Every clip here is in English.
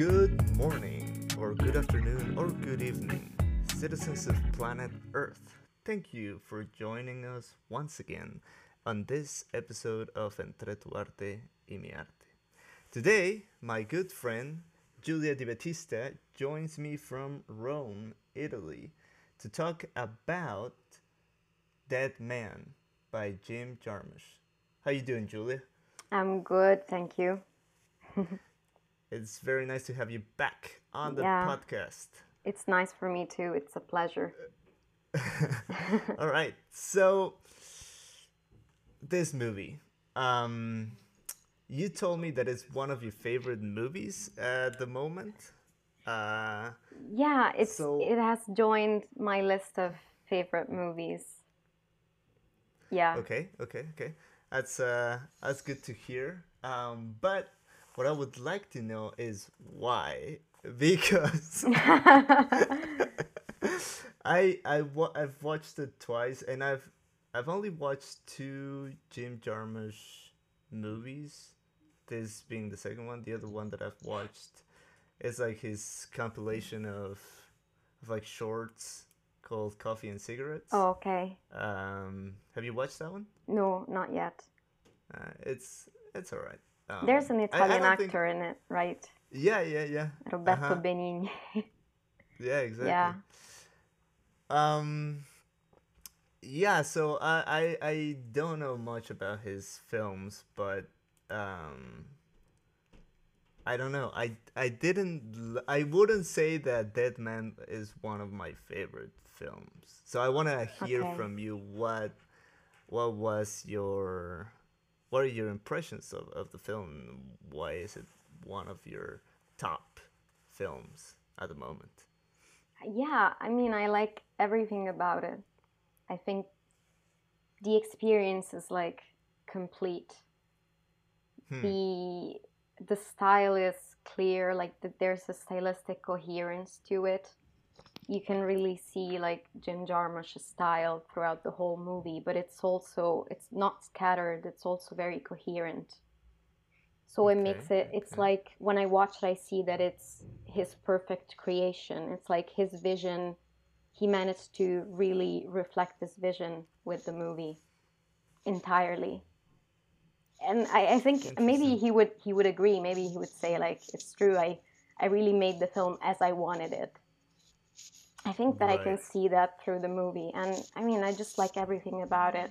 Good morning, or good afternoon, or good evening, citizens of planet Earth. Thank you for joining us once again on this episode of Entre tu arte y mi arte. Today, my good friend Julia Di Battista joins me from Rome, Italy, to talk about Dead Man by Jim Jarmusch. How are you doing, Julia? I'm good, thank you. It's very nice to have you back on the Yeah. podcast. It's nice for me too. It's a pleasure. All right. So this movie, um, you told me that it's one of your favorite movies at the moment. Uh, Yeah, it's So- it has joined my list of favorite movies. Yeah. okay, okay, okay. That's uh, that's good to hear. Um, but what I would like to know is why, because I I wa- I've watched it twice, and I've I've only watched two Jim Jarmusch movies. This being the second one. The other one that I've watched is like his compilation of of like shorts called Coffee and Cigarettes. Oh, okay. Um, have you watched that one? No, not yet. Uh, it's it's alright. Um, There's an I- I Italian don't think- actor in it, right? Yeah, yeah, yeah. Roberto Uh-huh. Benigni. Yeah, exactly. Yeah. Um. Yeah, so I, I I don't know much about his films, but um. I don't know. I I didn't. I wouldn't say that Dead Man is one of my favorite films. So I want to hear Okay. from you what what was your what are your impressions of, of the film? Why is it one of your top films at the moment? Yeah, I mean, I like everything about it. I think the experience is like complete. Hmm. The the style is clear, like the, there's a stylistic coherence to it. You can really see like Jim Jarmusch's style throughout the whole movie, but it's also it's not scattered. It's also very coherent. So it makes it. It's okay. like when I watch it, I see that it's his perfect creation. It's like his vision. He managed to really reflect this vision with the movie entirely and I, I think maybe he would he would agree. Maybe he would say like it's true. I I really made the film as I wanted it. I think that I can see that through the movie, and I mean I just like everything about it.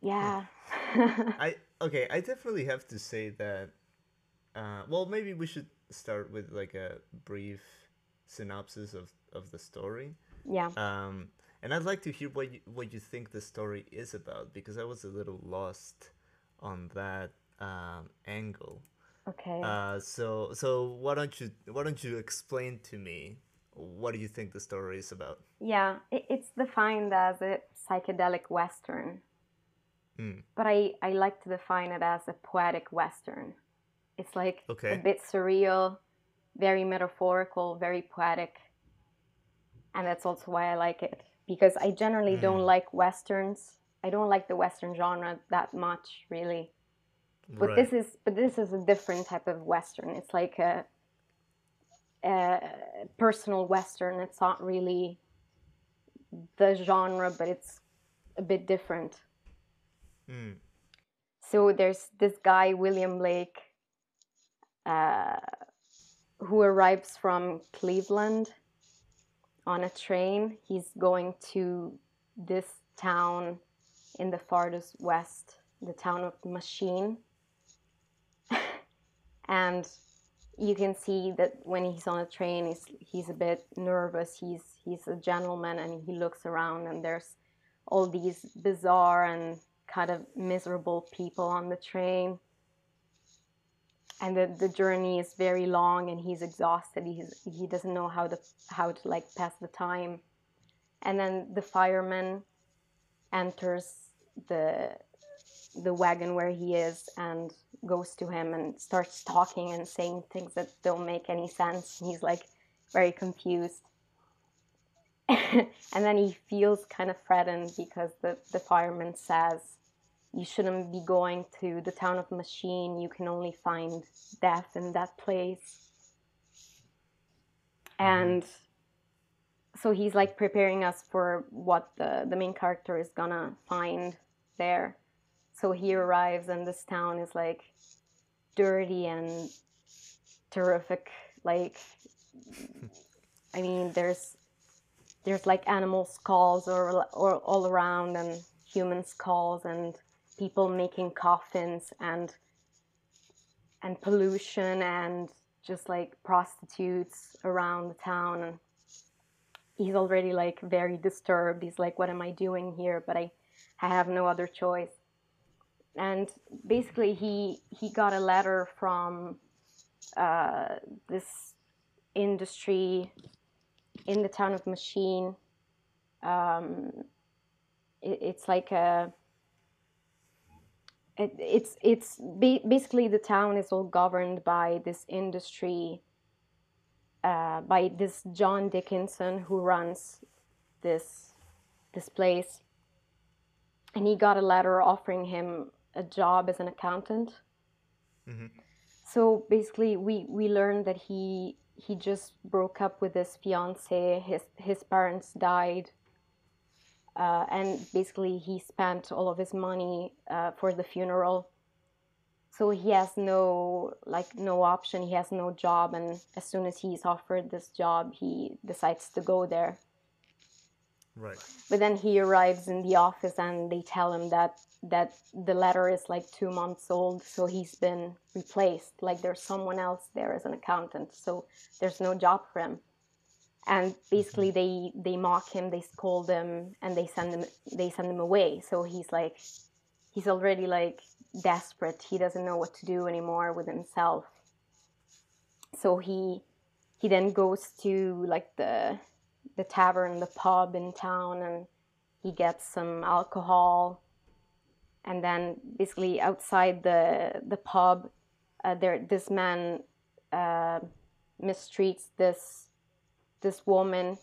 Yeah. I okay. I definitely have to say that. Uh, well, maybe we should start with like a brief synopsis of of the story. yeah. Um, and I'd like to hear what you, what you think the story is about because I was a little lost on that um, angle. Okay. Uh, so so why don't you why don't you explain to me what do you think the story is about? yeah. It, it's defined as a psychedelic western, Hmm. but I I like to define it as a poetic western. It's like Okay. a bit surreal, very metaphorical, very poetic. And that's also why I like it because I generally don't Mm. like westerns. I don't like the western genre that much, really. But Right. this is but this is a different type of western. It's like a, a personal western. It's not really the genre, but it's a bit different. Hmm. So there's this guy, William Blake, uh, who arrives from Cleveland on a train. He's going to this town in the farthest west, the town of Machine. And you can see that when he's on a train, he's, he's a bit nervous. He's, he's a gentleman and he looks around, and there's all these bizarre and kind of miserable people on the train. And the, the journey is very long and he's exhausted. He's, he doesn't know how to how to like pass the time. And then the fireman enters the the wagon where he is and goes to him and starts talking and saying things that don't make any sense and he's like very confused and then he feels kind of threatened because the, the fireman says you shouldn't be going to the town of Machine. You can only find death in that place. Mm-hmm. And so he's like preparing us for what the, the main character is gonna find there. So he arrives, and this town is like dirty and terrific. Like, I mean, there's there's like animal skulls or, or all around, and human skulls, and people making coffins, and and pollution, and just like prostitutes around the town. And he's already like very disturbed. He's like, "What am I doing here?" But I, I have no other choice and basically he he got a letter from uh, this industry in the town of Machine. Um, it, it's like a it, it's it's basically the town is all governed by this industry uh, by this John Dickinson who runs this this place and he got a letter offering him a job as an accountant. Mm-hmm. So basically, we we learned that he he just broke up with his fiance. His his parents died, uh, and basically he spent all of his money uh, for the funeral. So he has no like no option. He has no job, and as soon as he's offered this job, he decides to go there. Right. But then he arrives in the office, and they tell him that that the letter is like two months old, so he's been replaced. Like there's someone else there as an accountant, so there's no job for him. And basically, mm-hmm. they they mock him, they scold him, and they send him they send him away. So he's like, he's already like desperate. He doesn't know what to do anymore with himself. So he he then goes to like the the tavern, the pub in town, and he gets some alcohol. And then basically outside the the pub, uh, there this man uh, mistreats this this woman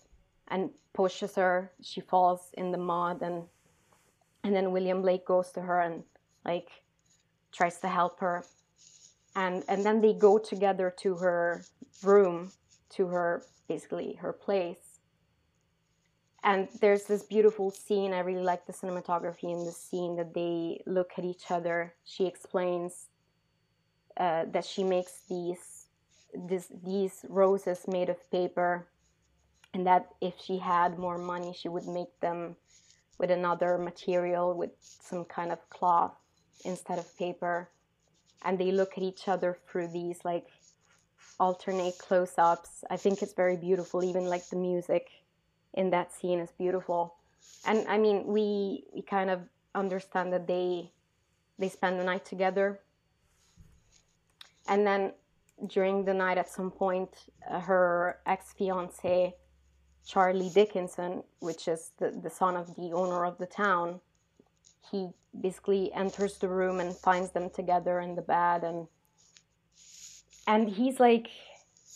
and pushes her. She falls in the mud, and and then William Blake goes to her and like tries to help her, and and then they go together to her room, to her basically her place, and there's this beautiful scene i really like the cinematography in the scene that they look at each other. She explains uh, that she makes these this, these roses made of paper and that if she had more money she would make them with another material with some kind of cloth instead of paper. And they look at each other through these like alternate close-ups. I think it's very beautiful even like the music in that scene is beautiful. And I mean, we we kind of understand that they they spend the night together. And then during the night, at some point, uh, her ex fiance, Charlie Dickinson, which is the, the son of the owner of the town, he basically enters the room and finds them together in the bed and and he's like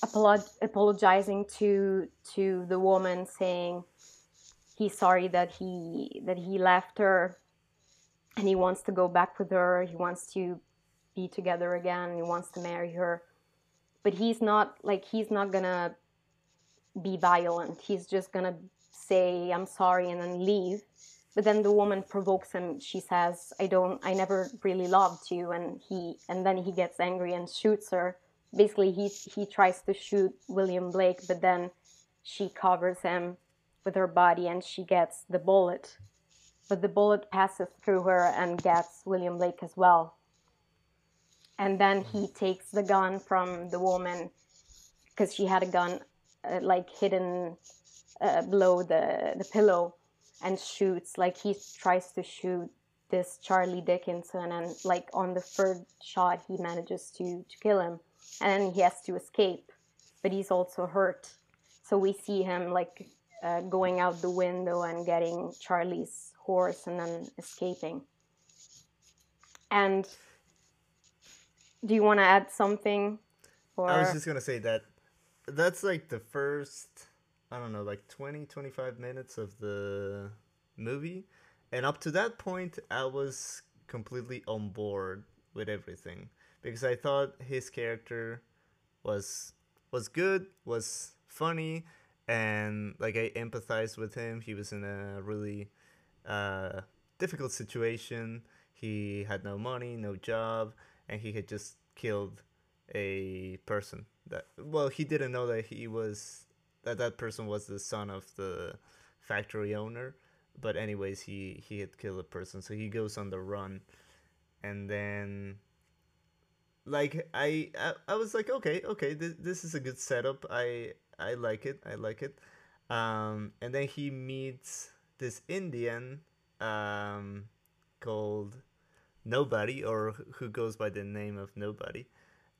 apologizing to to the woman saying he's sorry that he that he left her and he wants to go back with her he wants to be together again he wants to marry her. But he's not like he's not gonna be violent. He's just gonna say i'm sorry and then leave. But then the woman provokes him. She says i don't i never really loved you and he and then he gets angry and shoots her basically he he tries to shoot William Blake, but then she covers him with her body and she gets the bullet. But the bullet passes through her and gets William Blake as well. And then he takes the gun from the woman because she had a gun uh, like hidden uh, below the, the pillow and shoots like he tries to shoot this Charlie Dickinson and like on the third shot he manages to to kill him and he has to escape, but he's also hurt. So we see him like uh, going out the window and getting Charlie's horse and then escaping. And do you want to add something? Or... I was just going to say that that's like the first, I don't know, like 20, 25 minutes of the movie. And up to that point, I was completely on board with everything because I thought his character was was good, was funny, and like I empathized with him. He was in a really uh, difficult situation. He had no money, no job, and he had just killed a person that well he didn't know that he was that that person was the son of the factory owner but anyways he he had killed a person so he goes on the run and then like I, I I was like okay okay this, this is a good setup. I I like it I like it. Um and then he meets this Indian um called Nobody or who goes by the name of Nobody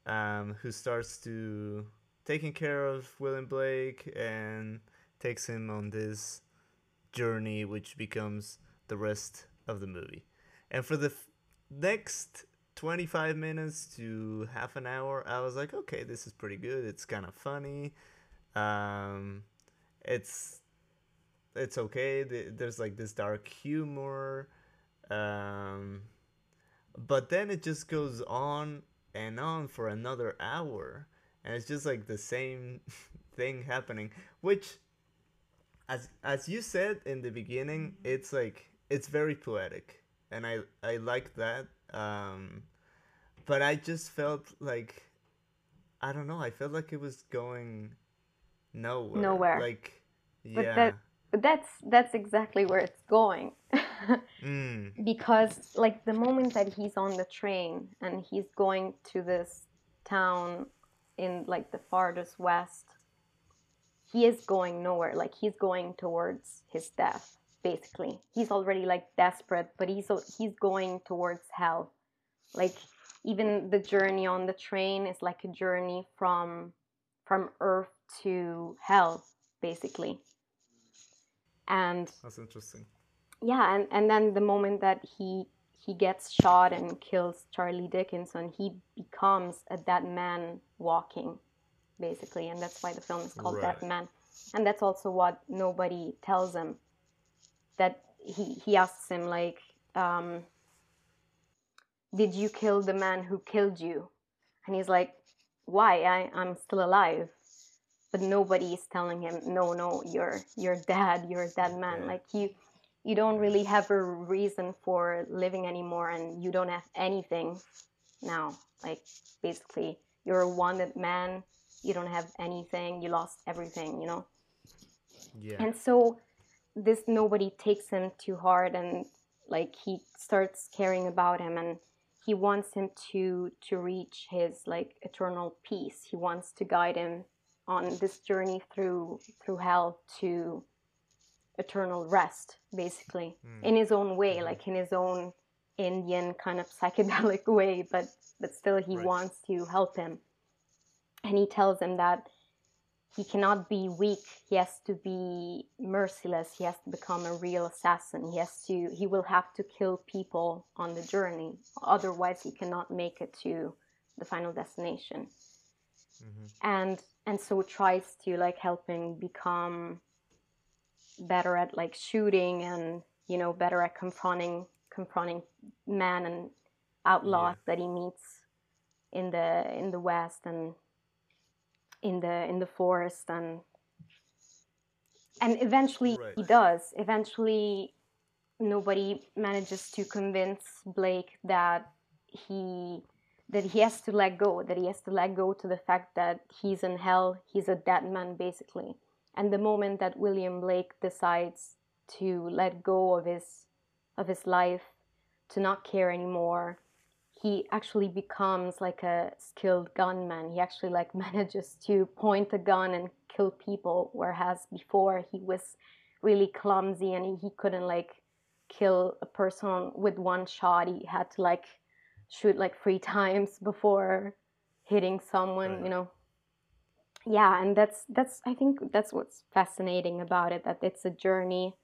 um who starts to taking care of William Blake and takes him on this journey which becomes the rest of the movie. And for the f- next 25 minutes to half an hour i was like okay this is pretty good it's kind of funny. Um it's it's okay there's like this dark humor um but then it just goes on and on for another hour and it's just like the same thing happening which as as you said in the beginning it's like it's very poetic and i i like that um, but I just felt like I don't know. I felt like it was going nowhere. Nowhere. Like yeah. But that, but that's that's exactly where it's going. mm. Because like the moment that he's on the train and he's going to this town in like the farthest west, he is going nowhere. Like he's going towards his death basically. He's already like desperate, but he's he's going towards hell. Like even the journey on the train is like a journey from from earth to hell basically. And That's interesting. Yeah, and and then the moment that he he gets shot and kills Charlie Dickinson, he becomes a dead man walking, basically, and that's why the film is called right. Dead Man. And that's also what nobody tells him that he he asks him like um, did you kill the man who killed you? And he's like why? I, i'm still alive. But nobody is telling him no no you're you're dead you're a dead man. Yeah. like you you don't really have a reason for living anymore and you don't have anything now. Like basically you're a wanted man. You don't have anything. You lost everything you know? Yeah. And so this nobody takes him too hard and like he starts caring about him and he wants him to to reach his like eternal peace he wants to guide him on this journey through through hell to eternal rest basically mm. in his own way mm-hmm. like in his own indian kind of psychedelic way but but still he right. wants to help him and he tells him that he cannot be weak. He has to be merciless. He has to become a real assassin. He has to he will have to kill people on the journey. Otherwise he cannot make it to the final destination. Mm-hmm. and and so tries to like help him become better at like shooting and you know better at confronting confronting men and outlaws yeah. that he meets in the in the west and in the in the forest and and eventually right. he does eventually nobody manages to convince blake that he that he has to let go that he has to let go to the fact that he's in hell he's a dead man basically and the moment that william blake decides to let go of his of his life to not care anymore he actually becomes like a skilled gunman. He actually like manages to point a gun and kill people, whereas before he was really clumsy and he couldn't like kill a person with one shot. He had to like shoot like three times before hitting someone, right. you know. Yeah, and that's that's I think that's what's fascinating about it that it's a journey,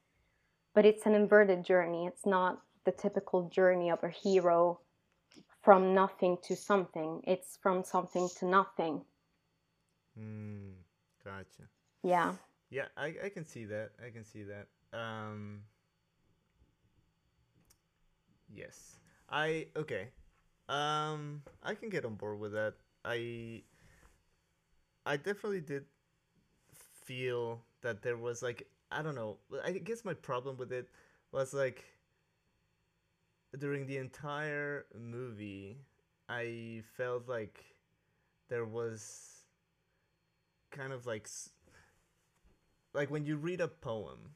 but it's an inverted journey. It's not the typical journey of a hero from nothing to something. It's from something to nothing. Mm, gotcha. Yeah. Yeah, I, I can see that. I can see that. Um, yes. I okay. Um, I can get on board with that. I I definitely did feel that there was like I don't know. I guess my problem with it was like during the entire movie, I felt like there was kind of like like when you read a poem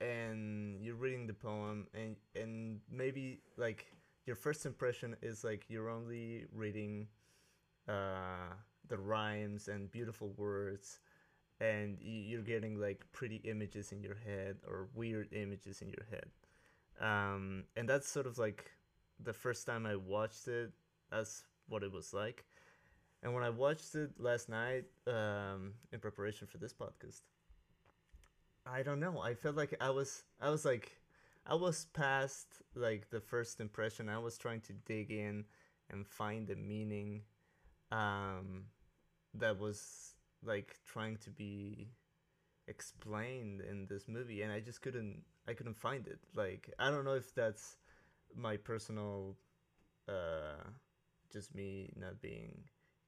and you're reading the poem and and maybe like your first impression is like you're only reading uh, the rhymes and beautiful words and you're getting like pretty images in your head or weird images in your head um, and that's sort of like the first time i watched it that's what it was like and when i watched it last night um, in preparation for this podcast i don't know i felt like i was i was like I was past like the first impression. I was trying to dig in and find the meaning um, that was like trying to be explained in this movie, and I just couldn't. I couldn't find it. Like I don't know if that's my personal, uh, just me not being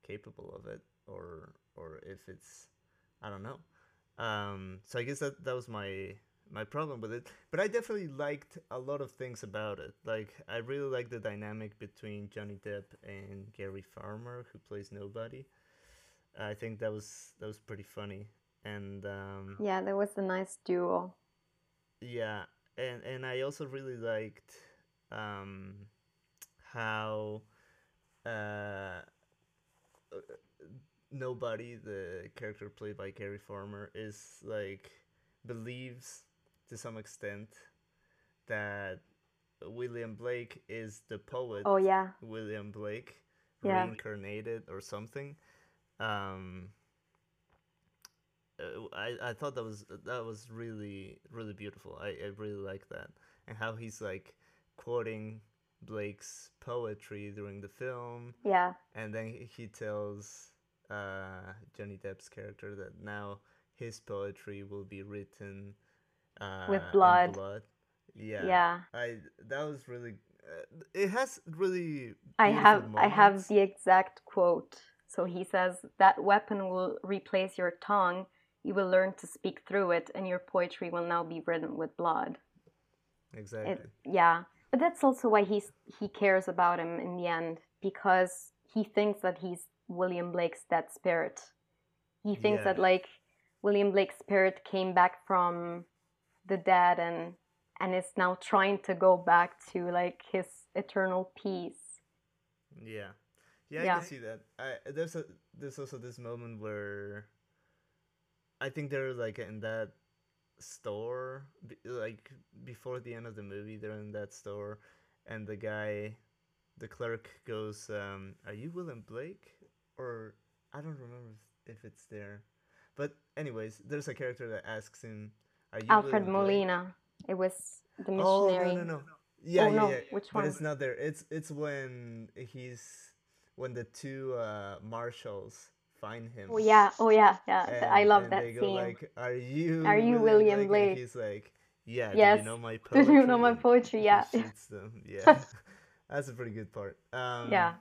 capable of it, or or if it's, I don't know. Um, so I guess that that was my my problem with it. But I definitely liked a lot of things about it. Like I really like the dynamic between Johnny Depp and Gary Farmer, who plays Nobody. I think that was that was pretty funny, and um, yeah, that was a nice duo. Yeah, and and I also really liked um, how uh, nobody, the character played by Gary Farmer, is like believes to some extent that William Blake is the poet. Oh yeah. William Blake yeah. reincarnated or something. Um, uh, I I thought that was that was really really beautiful. I I really like that and how he's like quoting Blake's poetry during the film. Yeah. And then he tells uh, Johnny Depp's character that now his poetry will be written uh, with blood. blood. Yeah. Yeah. I that was really. Uh, it has really. I have moments. I have the exact quote. So he says that weapon will replace your tongue. You will learn to speak through it, and your poetry will now be written with blood. Exactly. It, yeah, but that's also why he's he cares about him in the end because he thinks that he's William Blake's dead spirit. He thinks yeah. that like William Blake's spirit came back from the dead and and is now trying to go back to like his eternal peace. Yeah. Yeah, I can see that. I there's a there's also this moment where I think they're like in that store like before the end of the movie they're in that store and the guy the clerk goes um are you William Blake or I don't remember if it's there but anyways there's a character that asks him "Are you Alfred Molina. It was the missionary. Oh no no no. Yeah, oh, yeah, no. yeah. Which one? But it's not there. It's it's when he's when the two uh, marshals find him. Oh yeah, oh yeah, yeah. And, I love that they go scene. Like, are you? Are you William, William Blake? And he's like, yeah. Yes. Do you know my poetry? Do you know my poetry? Yeah. Yeah. That's a pretty good part. Um, yeah.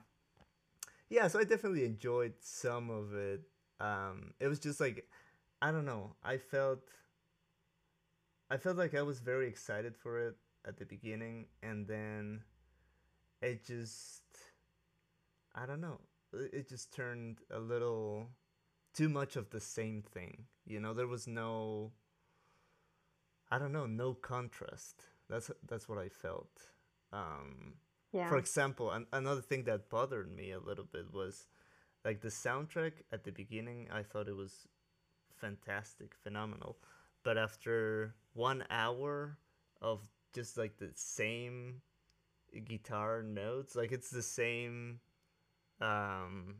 Yeah. So I definitely enjoyed some of it. Um, it was just like, I don't know. I felt I felt like I was very excited for it at the beginning, and then it just, I don't know, it just turned a little too much of the same thing. You know, there was no, I don't know, no contrast. That's that's what I felt. Um, yeah. For example, an- another thing that bothered me a little bit was like the soundtrack at the beginning. I thought it was fantastic, phenomenal but after one hour of just like the same guitar notes like it's the same um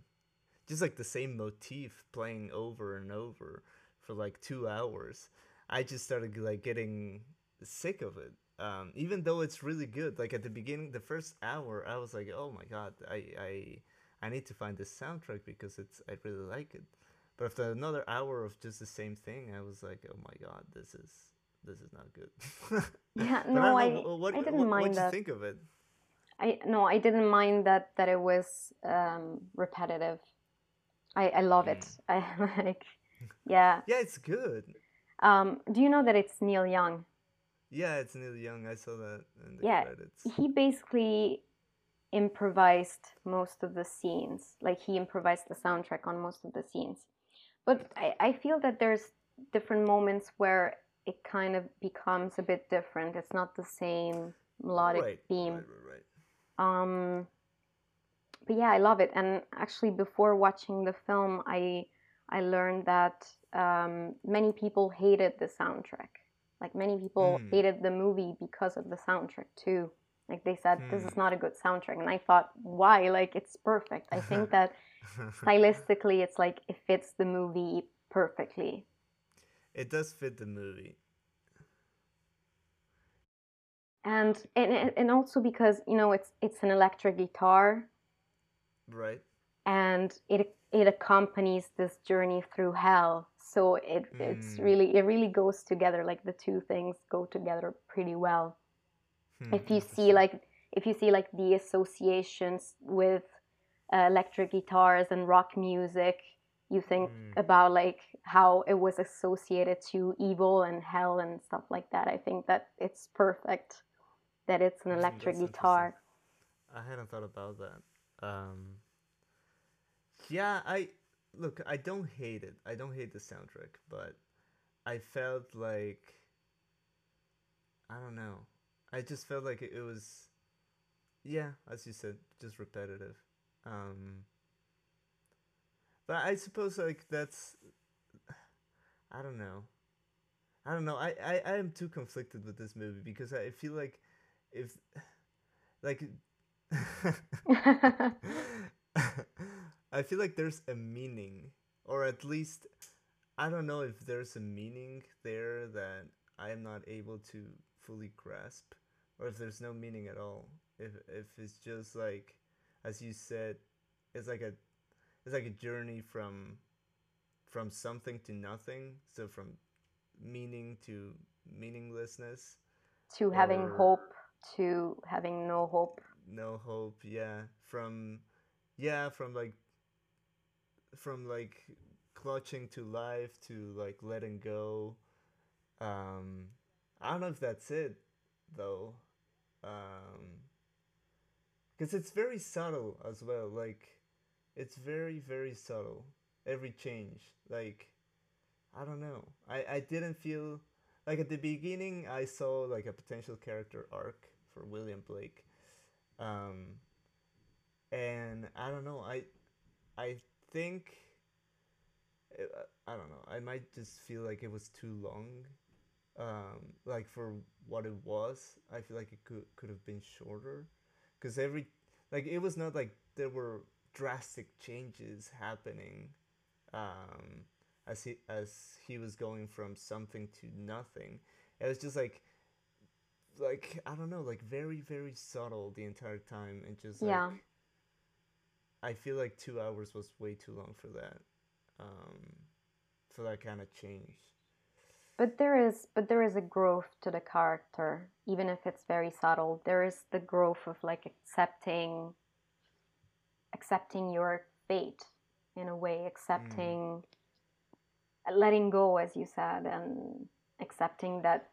just like the same motif playing over and over for like two hours i just started like getting sick of it um even though it's really good like at the beginning the first hour i was like oh my god i i i need to find this soundtrack because it's i really like it but after another hour of just the same thing, I was like, "Oh my god, this is this is not good." yeah, no, I, I, what, I didn't what, mind what that. you think of it? I no, I didn't mind that that it was um, repetitive. I I love it. Mm. I like, yeah. Yeah, it's good. Um, do you know that it's Neil Young? Yeah, it's Neil Young. I saw that in the Yeah, credits. He basically improvised most of the scenes. Like he improvised the soundtrack on most of the scenes. But I, I feel that there's different moments where it kind of becomes a bit different. It's not the same melodic right, theme. right, right, right. Um, but yeah, I love it. And actually, before watching the film, I I learned that um, many people hated the soundtrack. Like many people Hmm. hated the movie because of the soundtrack too. Like they said, this is Hmm. not a good soundtrack, and I thought, why? Like it's perfect. I think that stylistically, it's like it fits the movie perfectly. it does fit the movie. And and and also because you know it's it's an electric guitar, Right? and it it accompanies this journey through hell so it it's Mm. really it really goes together like the two things go together pretty well Hmm, if you see like if you see like the associations with uh, electric guitars and rock music you think Mm. about like how it was associated to evil and hell and stuff like that i think that it's perfect that it's an electric guitar I hadn't thought about that. Um, yeah, I look. I don't hate it. I don't hate the soundtrack, but I felt like I don't know. I just felt like it was, yeah, as you said, just repetitive. Um, but I suppose like that's, I don't know. I don't know. I, I, I am too conflicted with this movie because I feel like if like I feel like there's a meaning, or at least I don't know if there's a meaning there that I am not able to fully grasp, or if there's no meaning at all. If if it's just like, as you said, it's like a it's like a journey from from something to nothing. So from meaning to meaninglessness. to having hope to having no hope? No hope yeah. From yeah from like from like clutching to life to like letting go. Um i don't know if that's it though. Um because it's very subtle as well like it's very very subtle every change like i don't know. I i didn't feel like at the beginning i saw like a potential character arc for william blake. Um and i don't know i i think uh, i don't know i might just feel like it was too long. Um like for what it was i feel like it could could have been shorter. Because every like it was not like there were drastic changes happening um as he as he was going from something to nothing. It was just like like i don't know like very very subtle the entire time and just like Yeah. i feel like two hours was way too long for that um for that kind of change But there is but there is a growth to the character, even if it's very subtle. There is the growth of like accepting accepting your fate in a way, accepting letting go as you said and accepting that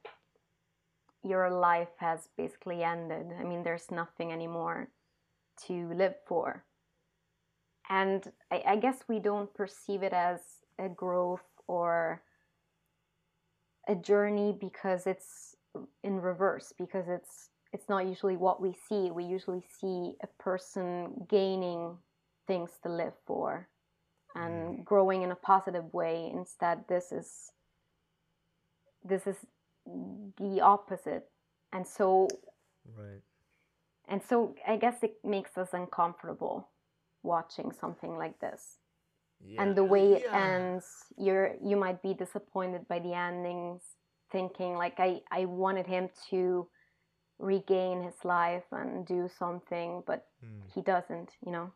your life has basically ended. I mean there's nothing anymore to live for. And I, I guess we don't perceive it as a growth or a journey because it's in reverse because it's it's not usually what we see we usually see a person gaining things to live for and mm. growing in a positive way instead this is this is the opposite and so right and so i guess it makes us uncomfortable watching something like this yeah and the way it yeah. ends you're you might be disappointed by the endings thinking like i i wanted him to regain his life and do something but Hmm. he doesn't you know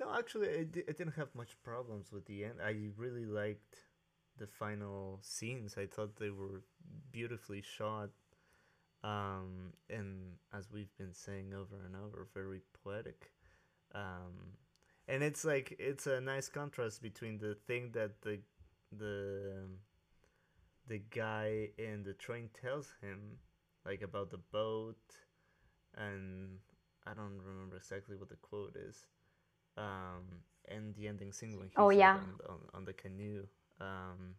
No, actually, I, di- I didn't have much problems with the end. I really liked the final scenes. I thought they were beautifully shot. um, and as we've been saying over and over, very poetic. Um, and it's like it's a nice contrast between the thing that the the the guy in the train tells him like about the boat and I don't remember exactly what the quote is. Um, and the ending scene when he's Oh yeah. on, on, on the canoe. Um,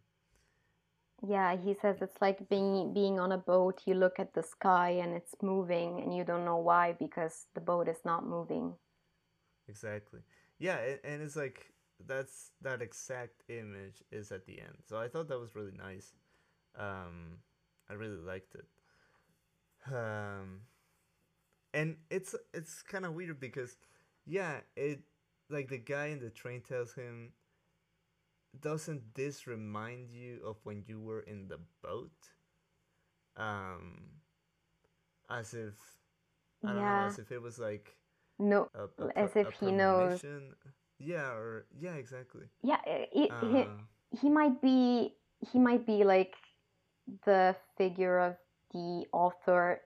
Yeah, he says it's like being being on a boat, you look at the sky and it's moving and you don't know why because the boat is not moving. exactly. Yeah, and, it's like that's that exact image is at the end. So I thought that was really nice. Um, I really liked it. Um, and it's it's kind of weird because yeah, it like the guy in the train tells him doesn't this remind you of when you were in the boat? Um, as if I don't know, Yeah. as if it was like No, a, a as if he knows. Yeah, or yeah, exactly. Yeah, i- i- he, Uh, he might be he might be like the figure of the author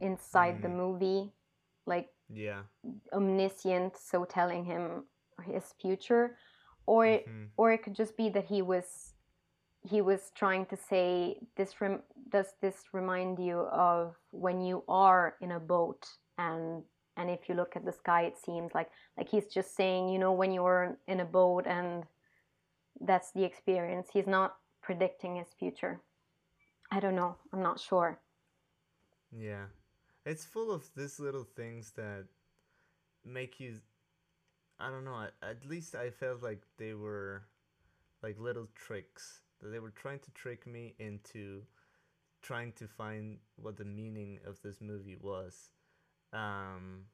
inside the Mm. movie, like yeah. omniscient, so telling him his future, or mhm, or it could just be that he was he was trying to say this rem- does this remind you of when you are in a boat and and if you look at the sky it seems like like he's just saying you know when you're in a boat and that's the experience. He's not predicting his future. I don't know. I'm not sure. Yeah. It's full of these little things that make you I don't know, at, least I felt like they were like little tricks that they were trying to trick me into trying to find what the meaning of this movie was. Um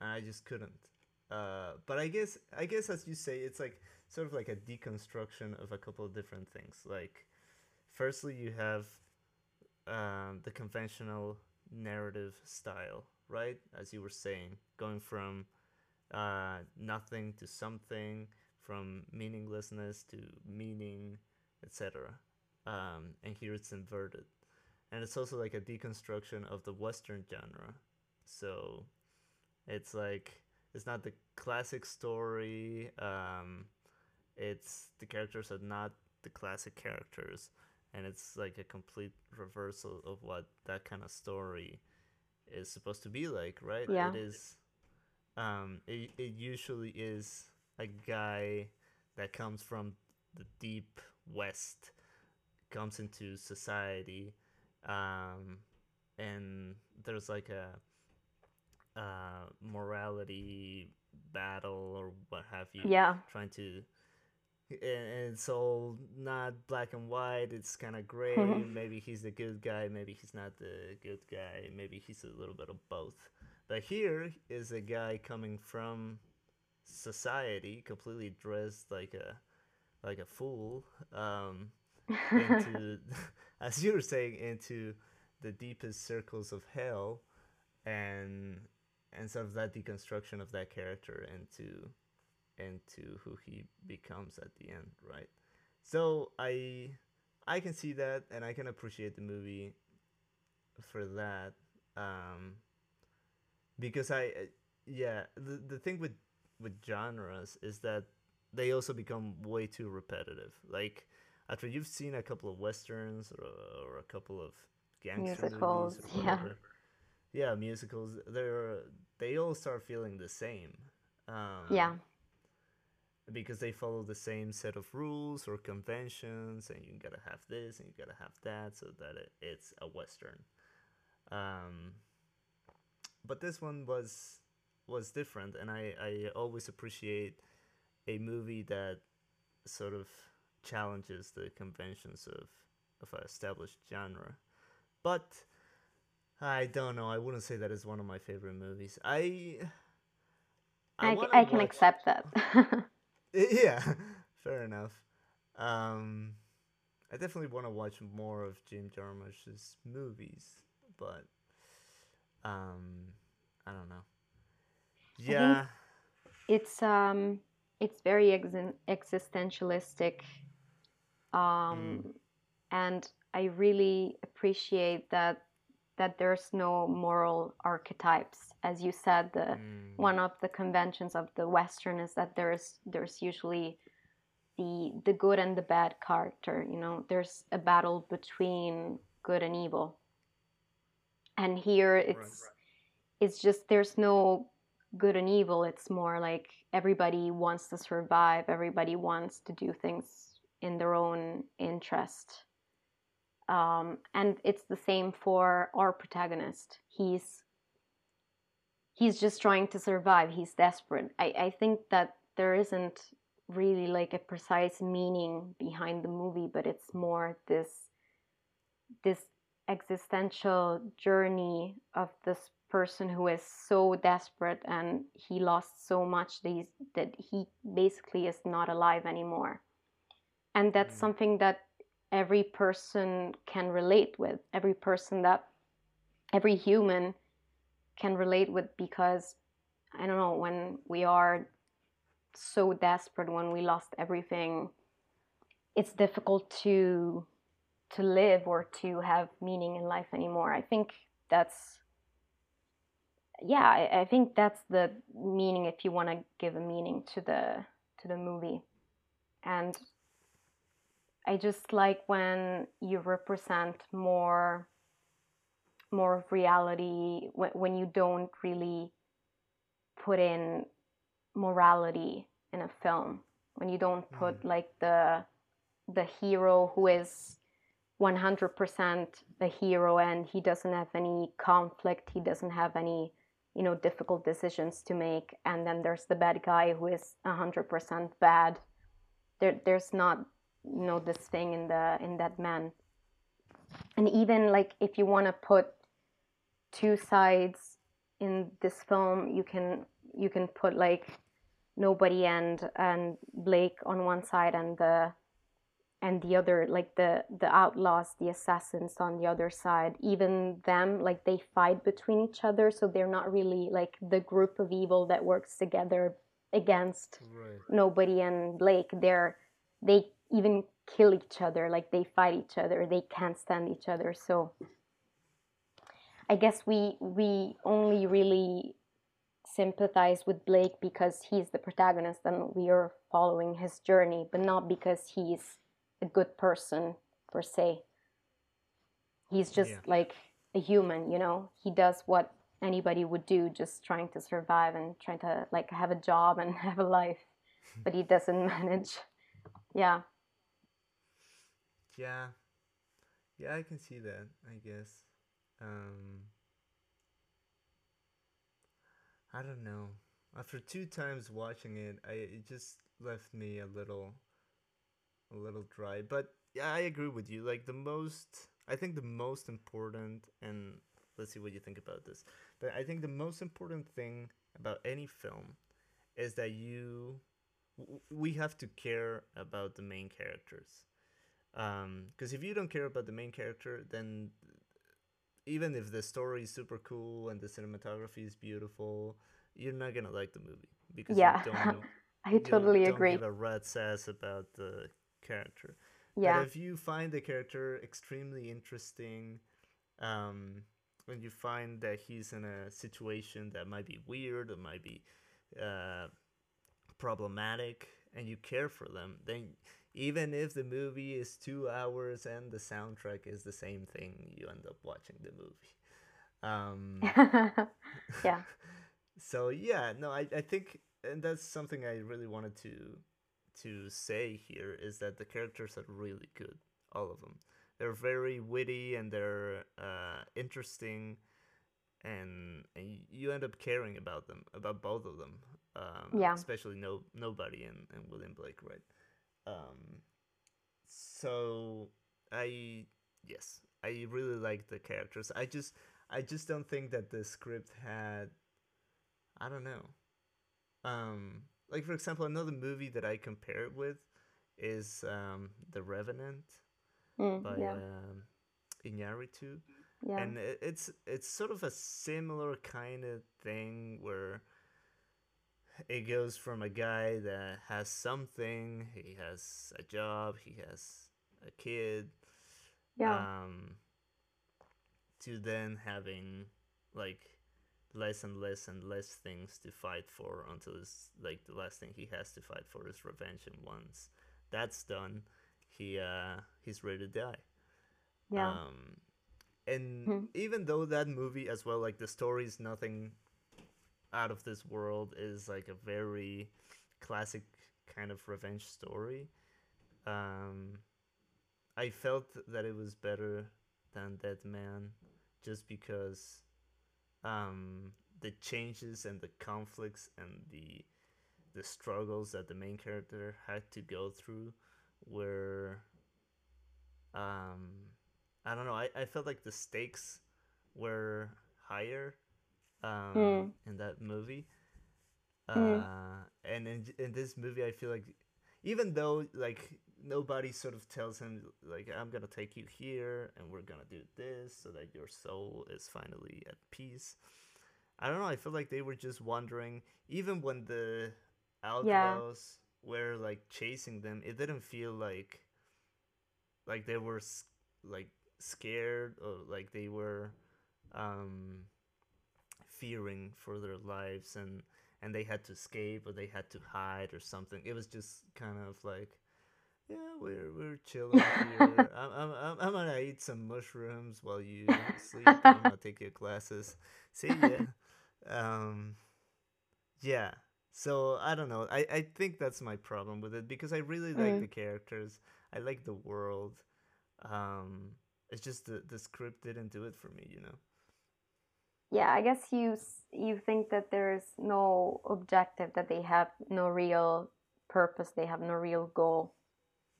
and I just couldn't. Uh but I guess I guess as you say it's like sort of like a deconstruction of a couple of different things. Like firstly you have um, the conventional narrative style, right? As you were saying, going from uh, nothing to something, from meaninglessness to meaning, etc. Um, and here it's inverted. And it's also like a deconstruction of the Western genre. So it's like, it's not the classic story, um, it's the characters are not the classic characters and it's like a complete reversal of what that kind of story is supposed to be like right Yeah. it is um it, it usually is a guy that comes from the deep west comes into society um and there's like a uh morality battle or what have you yeah. trying to and and it's all not black and white it's kind of gray maybe he's the good guy maybe he's not the good guy maybe he's a little bit of both but here is a guy coming from society completely dressed like a like a fool um into as you were saying into the deepest circles of hell and and sort of that deconstruction of that character into into who he becomes at the end, right? So I I can see that and I can appreciate the movie for that. Um because I yeah, the the thing with with genres is that they also become way too repetitive. Like after you've seen a couple of westerns or, or a couple of gangster Musicals, movies or yeah. yeah, musicals, they're they all start feeling the same. Um, yeah because they follow the same set of rules or conventions and you gotta have this and you gotta have that so that it, it's a western um, but this one was was different and I, I always appreciate a movie that sort of challenges the conventions of of an established genre. But i don't know i wouldn't say that is one of my favorite movies. I i, wanna I can watch- accept that. Yeah, fair enough. Um, I definitely want to watch more of Jim Jarmusch's movies, but um, I don't know. Yeah, it's um it's very exin- existentialistic um and i really appreciate that that there's no moral archetypes. As you said, the Mm. one of the conventions of the Western is that there's there's usually the the good and the bad character. You know, there's a battle between good and evil. And here it's it's just there's no good and evil. It's more like everybody wants to survive. Everybody wants to do things in their own interest. Um, and it's the same for our protagonist. He's he's just trying to survive. He's desperate. I, I think that there isn't really like a precise meaning behind the movie, but it's more this this existential journey of this person who is so desperate and he lost so much that, that he basically is not alive anymore. And that's Mm. something that every person can relate with. Every person that every human can relate with because I don't know when we are so desperate when we lost everything it's difficult to to live or to have meaning in life anymore. I think that's yeah i, I think that's the meaning if you want to give a meaning to the to the movie. And i just like when you represent more more of reality when, when you don't really put in morality in a film when you don't put mm. like the the hero who is 100% a hero and he doesn't have any conflict. He doesn't have any you know difficult decisions to make. And then there's the bad guy who is 100% bad. There there's not you know this thing in the in that man. And even like if you want to put two sides in this film you can you can put like nobody and and Blake on one side and the and the other like the the outlaws the assassins on the other side even them like they fight between each other so they're not really like the group of evil that works together against Right. nobody and Blake they're they even kill each other like they fight each other they can't stand each other so I guess we we only really sympathize with Blake because he's the protagonist and we are following his journey, but not because he's a good person per se. He's just Yeah. like a human, you know. He does what anybody would do, just trying to survive and trying to like have a job and have a life, but he doesn't manage. Yeah, Yeah. Yeah, I can see that, I guess. Um I don't know. After two times watching it, I it just left me a little a little dry. But yeah, I agree with you. Like the most I think the most important and let's see what you think about this. But I think the most important thing about any film is that you we have to care about the main characters um, because if you don't care about the main character then even if the story is super cool and the cinematography is beautiful you're not gonna like the movie because Yeah. you don't I you totally don't agree. give a rat's ass about the character. Yeah, but if you find the character extremely interesting, um, when you find that he's in a situation that might be weird or might be uh, problematic, and you care for them, then even if the movie is two hours and the soundtrack is the same thing, you end up watching the movie. Um, yeah, so yeah no I, I think and that's something i really wanted to to say here is that the characters are really good all of them they're very witty and they're uh, interesting and, and you end up caring about them about both of them um, Yeah. especially no nobody and, and william blake right um, so i yes i really like the characters i just i just don't think that the script had I don't know. Um, like for example, another movie that I compare it with is um, The Revenant Mm, by yeah, um, Iñárritu, yeah, and it, it's it's sort of a similar kind of thing where it goes from a guy that has something, he has a job, he has a kid, yeah, um, to then having like less and less and less things to fight for until it's like the last thing he has to fight for is revenge and once that's done he uh he's ready to die Yeah. um and Hmm. even though that movie as well like the story is nothing out of this world is like a very classic kind of revenge story um i felt that it was better than dead man just because um the changes and the conflicts and the the struggles that the main character had to go through were um I don't know, I, I felt like the stakes were higher um Mm. in that movie. Uh Mm. and in in this movie I feel like even though like nobody sort of tells him like I'm gonna take you here and we're gonna do this so that your soul is finally at peace. I don't know, I feel like they were just wandering even when the outlaws were like chasing them, it didn't feel like like they were like scared or like they were um fearing for their lives and and they had to escape or they had to hide or something it was just kind of like yeah we're we're chilling here. I'm, I'm, I'm, I'm gonna eat some mushrooms while you sleep i'm gonna take your classes. See ya. Um yeah. So i don't know. I i think that's my problem with it because i really like Mm. the characters. I like the world. Um it's just the the script didn't do it for me you know? Yeah i guess you you think that there's no objective that they have no real purpose they have no real goal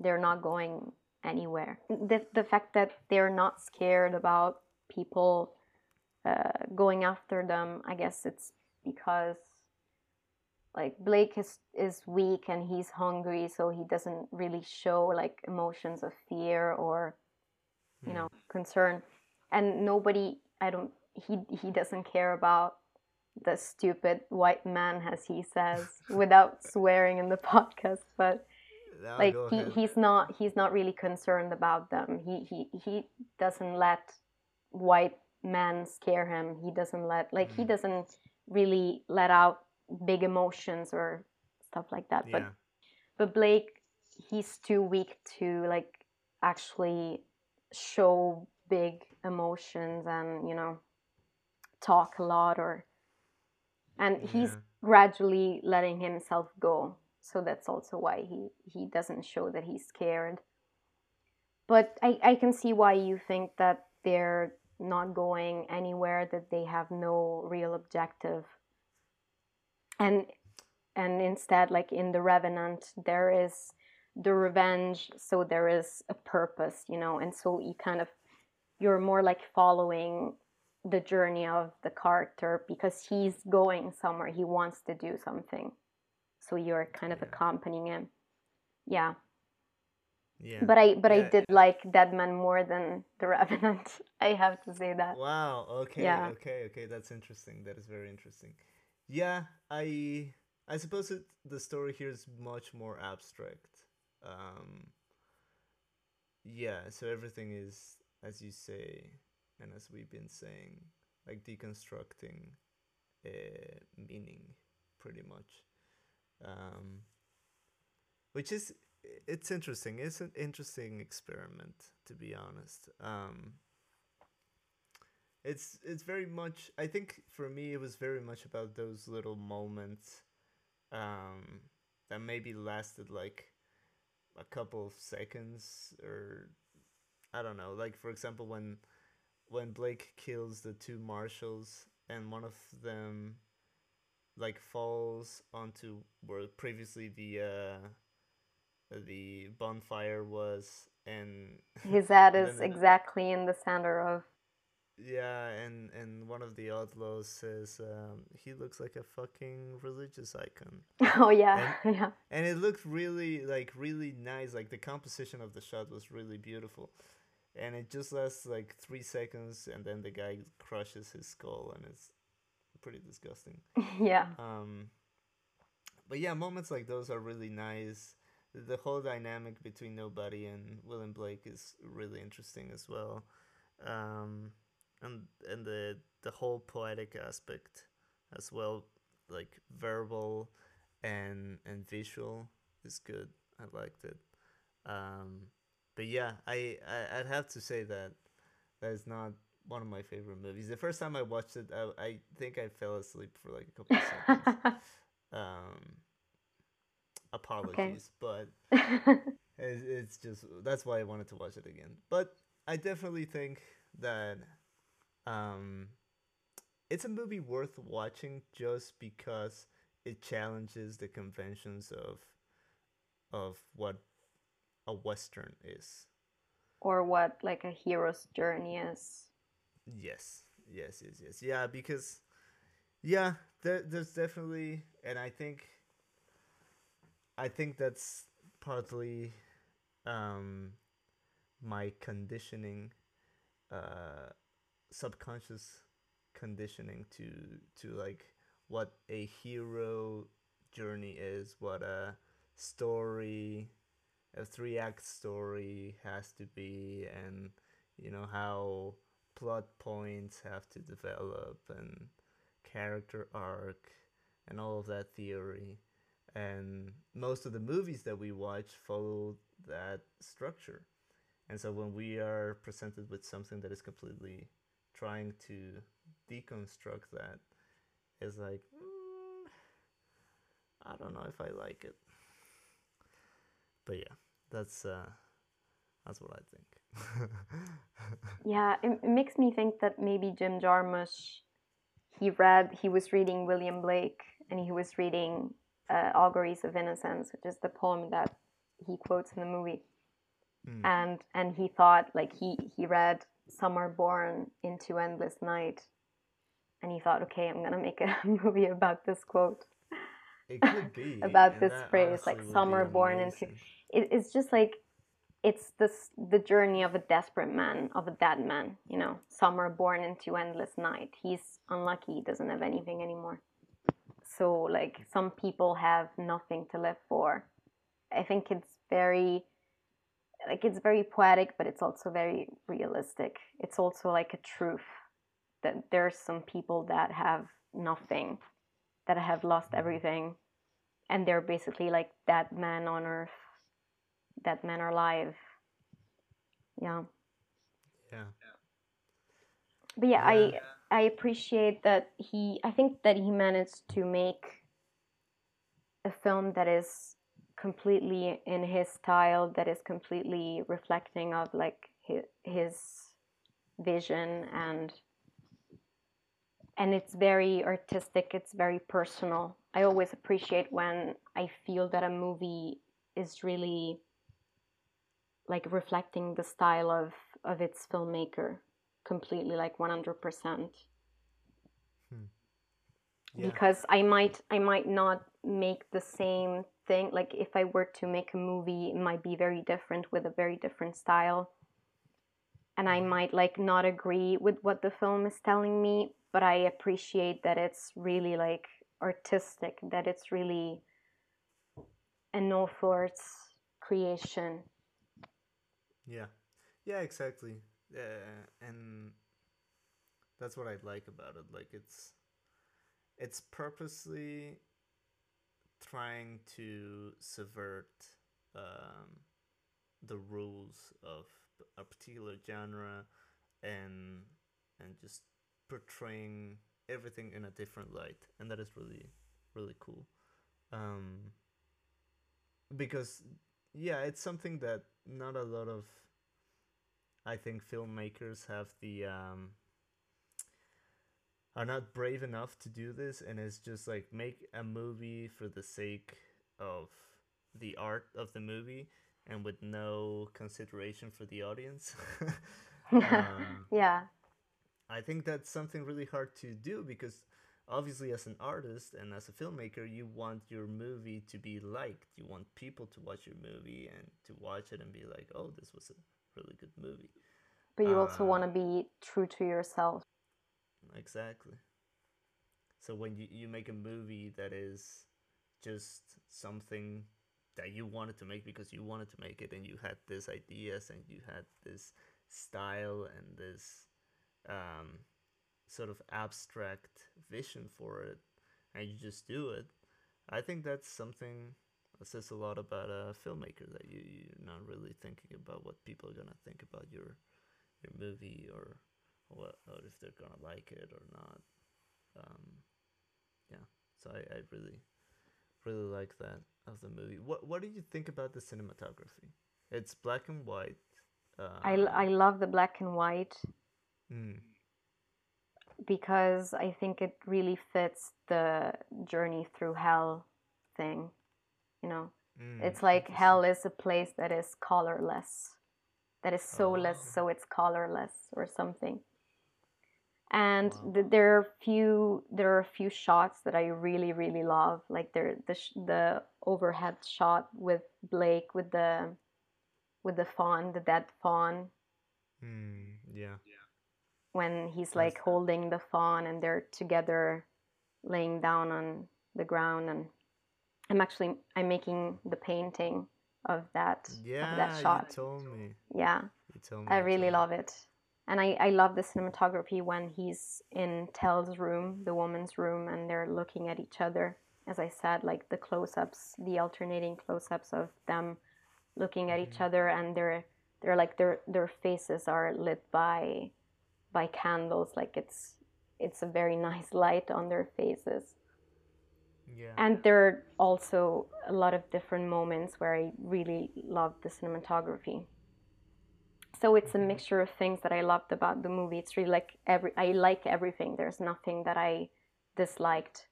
they're not going anywhere the, the fact that they're not scared about people uh, going after them i guess it's because like blake is is weak and he's hungry so he doesn't really show like emotions of fear or you Hmm. know concern and nobody i don't he he doesn't care about the stupid white man as he says without swearing in the podcast but Now like he, he's not he's not really concerned about them. He he he doesn't let white men scare him. He doesn't let like he Mhm. doesn't really let out big emotions or stuff like that. But yeah. but Blake, he's too weak to like actually show big emotions and you know talk a lot or and he's gradually letting himself go so that's also why he he doesn't show that he's scared. But i i can see why you think that they're not going anywhere that they have no real objective. And and instead like in the revenant there is the revenge so there is a purpose you know? And so you kind of you're more like following the journey of the character because he's going somewhere. He wants to do something so you're kind of Yeah. accompanying him yeah yeah but i but i Yeah. did like deadman more than the revenant i have to say that Wow. Okay. Yeah. Okay. Okay. That's interesting. That is very interesting. Yeah. I I suppose it, the story here is much more abstract. Um. Yeah. So everything is, as you say, and as we've been saying, like deconstructing uh, meaning, pretty much. Um. Which is it's interesting. It's an interesting experiment, to be honest. Um it's it's very much i think for me it was very much about those little moments um that maybe lasted like a couple of seconds or i don't know like for example when when blake kills the two marshals and one of them like falls onto where previously the uh the bonfire was and his head is then exactly in the center of Yeah, and and one of the outlaws says um, he looks like a fucking religious icon, oh yeah yeah and it looked really like really nice. Like the composition of the shot was really beautiful, and it just lasts like three seconds, and then the guy crushes his skull, and it's pretty disgusting. yeah Um, but yeah, moments like those are really nice. The whole dynamic between Nobody and William Blake is really interesting as well. Um, and and the the whole poetic aspect as well, like verbal and and visual is good. I liked it. Um, but yeah, I, I I'd have to say that that is not one of my favorite movies. The first time I watched it, I, I think I fell asleep for like a couple of seconds. um, apologies, but it's, it's just that's why I wanted to watch it again. But I definitely think that um, it's a movie worth watching just because it challenges the conventions of of what a western is or what like a hero's journey is yes yes yes yes. Yeah because yeah there, there's definitely and i think i think that's partly um my conditioning uh subconscious conditioning to to like what a hero journey is what a story a three act story has to be and you know how plot points have to develop and character arc and all of that theory. And most of the movies that we watch follow that structure. And so when we are presented with something that is completely trying to deconstruct that, it's like mm, i don't know if i like it. But yeah that's uh that's what i think yeah it, it makes me think that maybe jim jarmusch he read he was reading william blake and he was reading uh, auguries of innocence which is the poem that he quotes in the movie. Mm. and and he thought like he he read some are born into endless night and he thought okay i'm gonna make a movie about this quote. It could be about this phrase like some are born into it, it's just like it's this the journey of a desperate man of a dead man you know? Some are born into endless night. He's unlucky. He doesn't have anything anymore. So like some people have nothing to live for. I think it's very like it's very poetic but it's also very realistic. It's also like a truth that there's some people that have nothing that have lost everything and they're basically like that man on earth that men are alive. Yeah. Yeah. But yeah, yeah, i i appreciate that he i think that he managed to make a film that is completely in his style that is completely reflecting of like his, his vision and and it's very artistic it's very personal. I always appreciate when i feel that a movie is really like reflecting the style of of its filmmaker completely like 100% hmm. yeah. because i might i might not make the same thing like if i were to make a movie it might be very different with a very different style and i mm-hmm. might like not agree with what the film is telling me but i appreciate that it's really like artistic that it's really an author's creation yeah, yeah, exactly. Uh, and that's what I like about it. Like it's it's purposely trying to subvert um, the rules of a particular genre and and just portraying everything in a different light and that is really really cool um, because yeah it's something that not a lot of I think filmmakers have the um, are not brave enough to do this and it's just like make a movie for the sake of the art of the movie and with no consideration for the audience. um, yeah. I think that's something really hard to do because obviously as an artist and as a filmmaker you want your movie to be liked. You want people to watch your movie and to watch it and be like oh this was a really good movie. But you uh, also want to be true to yourself. Exactly. So when you, you make a movie that is just something that you wanted to make because you wanted to make it and you had these ideas and you had this style and this um, sort of abstract vision for it and you just do it i think that's something that says a lot about a filmmaker that you, you're not really thinking about what people are gonna think about your your movie or what or if they're gonna like it or not. Um, yeah so I, I really really like that of the movie. What what do you think about the cinematography? It's black and white uh, I, I love the black and white. Mm. Because I think it really fits the journey through hell thing. You know, mm, it's like hell is a place that is colorless, that is soulless, oh. so it's colorless or something. And wow. th- there are few there are a few shots that I really really love, like there the sh- the overhead shot with Blake with the with the fawn, the dead fawn. Mm, yeah. When he's like holding the fawn and they're together laying down on the ground and I'm actually I'm making the painting of that yeah, of that shot. You told me. Yeah. You told me. I really love it. And I, I love the cinematography when he's in Thel's room, the woman's room, and they're looking at each other. As I said, like the close ups, the alternating close ups of them looking at each mm-hmm. other and they're they're like their their faces are lit by by candles like it's it's a very nice light on their faces. Yeah. and there are also a lot of different moments where i really love the cinematography. So it's a mm-hmm. mixture of things that i loved about the movie. It's really like every i like everything. There's nothing that i disliked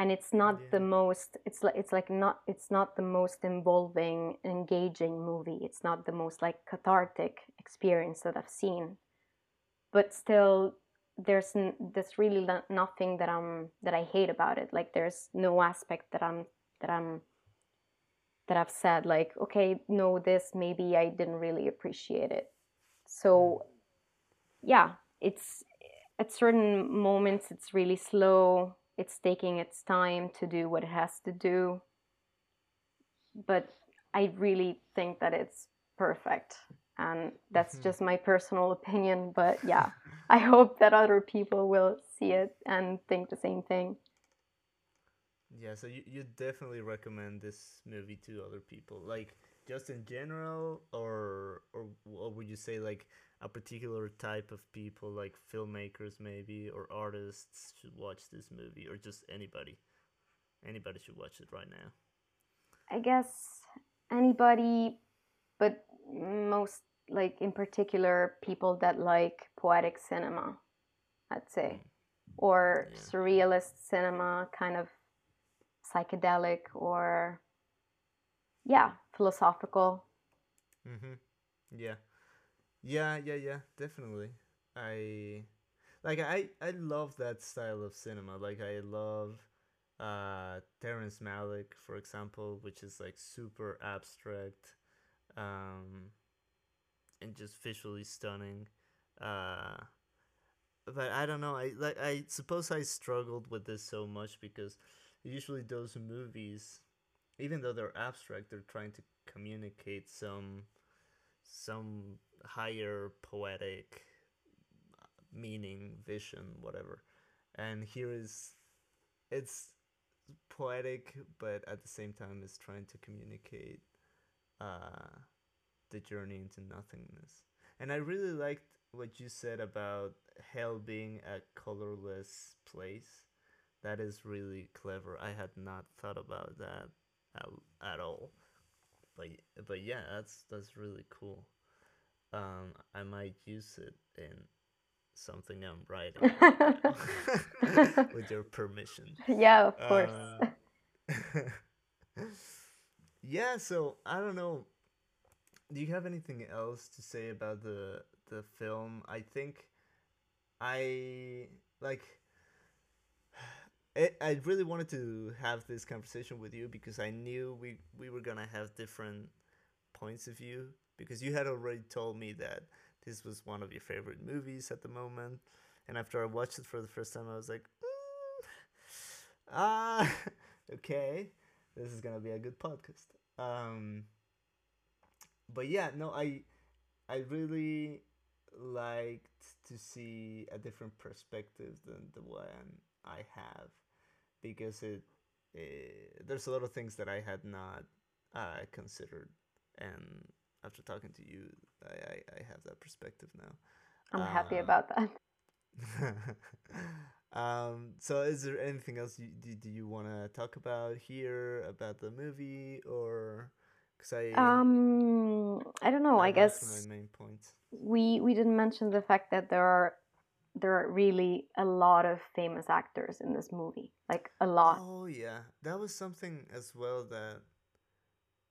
and it's not yeah. the most it's like it's like not it's not the most involving engaging movie. It's not the most like cathartic experience that i've seen. But still there's there's really nothing that i'm that i hate about it. Like there's no aspect that i'm that i'm that i've said like okay no this maybe i didn't really appreciate it. So mm. yeah it's at certain moments it's really slow it's taking its time to do what it has to do. But I really think that it's perfect. And that's mm-hmm. just my personal opinion. But yeah, I hope that other people will see it and think the same thing. Yeah, so you, you definitely recommend this movie to other people, like just in general, or or what would you say, like a particular type of people like filmmakers maybe or artists should watch this movie or just anybody. Anybody should watch it right now. I guess anybody but most like in particular people that like poetic cinema i'd say. Mm. or yeah. surrealist cinema kind of psychedelic or yeah philosophical. Mm-hmm. Yeah yeah, yeah, yeah, definitely. I like I I love that style of cinema. Like I love uh Terrence Malick, for example, which is like super abstract um and just visually stunning. Uh but I don't know. I like I suppose I struggled with this so much because usually those movies even though they're abstract, they're trying to communicate some some higher poetic meaning, vision, whatever. And here is it's poetic, but at the same time, is trying to communicate uh, the journey into nothingness. And I really liked what you said about hell being a colorless place. That is really clever. I had not thought about that at, at all. But but yeah, that's that's really cool um, I might use it in something I'm writing with your permission. Yeah, of course. Uh, yeah, so I don't know. Do you have anything else to say about the the film? I think I like it, I really wanted to have this conversation with you because I knew we we were gonna have different points of view because you had already told me that this was one of your favorite movies at the moment. And after I watched it for the first time, I was like, mm, ah, okay, this is gonna be a good podcast. Um, but yeah, no, I, I really liked to see a different perspective than the one I have because it, it there's a lot of things that I had not uh, considered and after talking to you I, I, I have that perspective now. I'm happy Uh, about that. um so is there anything else you do, do you want to talk about here about the movie or because I Um, I don't know. I guess my main point. we we didn't mention the fact that there are there are really a lot of famous actors in this movie, like a lot. Oh yeah, that was something as well that